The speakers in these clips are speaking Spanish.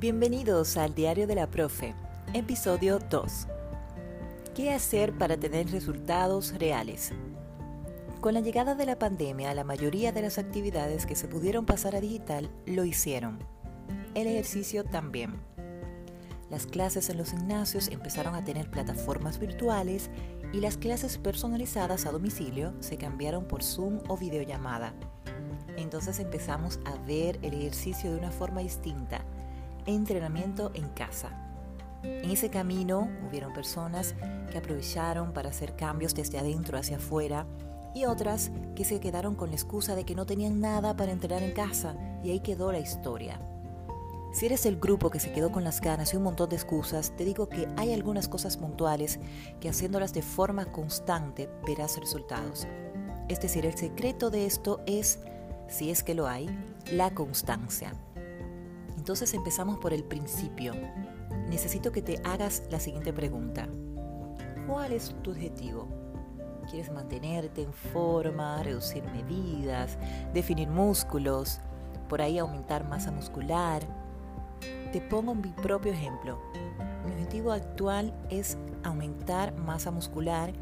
Bienvenidos al Diario de la Profe, episodio 2. ¿Qué hacer para tener resultados reales? Con la llegada de la pandemia, la mayoría de las actividades que se pudieron pasar a digital lo hicieron. El ejercicio también. Las clases en los gimnasios empezaron a tener plataformas virtuales y las clases personalizadas a domicilio se cambiaron por Zoom o videollamada. Entonces empezamos a ver el ejercicio de una forma distinta, entrenamiento en casa. En ese camino hubieron personas que aprovecharon para hacer cambios desde adentro hacia afuera y otras que se quedaron con la excusa de que no tenían nada para entrenar en casa y ahí quedó la historia. Si eres el grupo que se quedó con las ganas y un montón de excusas, te digo que hay algunas cosas puntuales que haciéndolas de forma constante verás resultados. Es decir, el secreto de esto es, si es que lo hay, la constancia. Entonces empezamos por el principio. Necesito que te hagas la siguiente pregunta. ¿Cuál es tu objetivo? ¿Quieres mantenerte en forma, reducir medidas, definir músculos, por ahí aumentar masa muscular? Te pongo mi propio ejemplo. Mi objetivo actual es aumentar masa muscular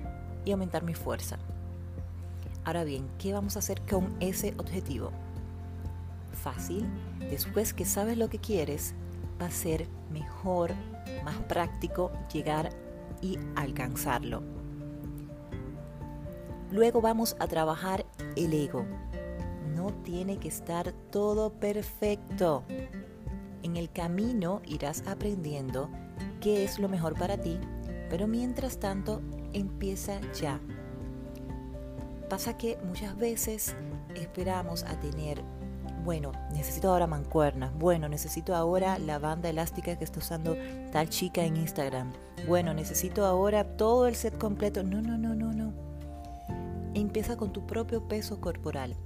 y aumentar mi fuerza. Ahora bien, ¿qué vamos a hacer con ese objetivo? Después que sabes lo que quieres, va a ser mejor, más práctico llegar y alcanzarlo. Luego vamos a trabajar el ego. No tiene que estar todo perfecto. En el camino irás aprendiendo qué es lo mejor para ti, pero mientras tanto empieza ya. Pasa que muchas veces esperamos a tener, bueno, necesito ahora mancuernas, bueno, necesito ahora la banda elástica que está usando tal chica en Instagram, bueno, necesito ahora todo el set completo. No, no, no, no, no. Empieza con tu propio peso corporal.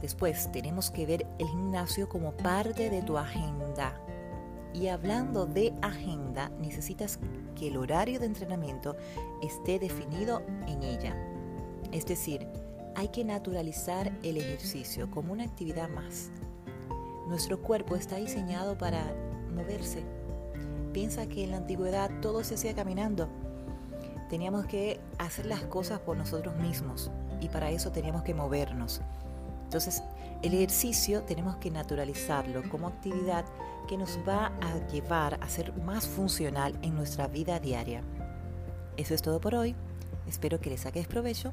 Después tenemos que ver el gimnasio como parte de tu agenda. Y hablando de agenda, necesitas que el horario de entrenamiento esté definido en ella. Es decir, hay que naturalizar el ejercicio como una actividad más. Nuestro cuerpo está diseñado para moverse. Piensa que en la antigüedad todo se hacía caminando. Teníamos que hacer las cosas por nosotros mismos y para eso teníamos que movernos. Entonces, el ejercicio tenemos que naturalizarlo como actividad que nos va a llevar a ser más funcional en nuestra vida diaria. Eso es todo por hoy. Espero que les saques provecho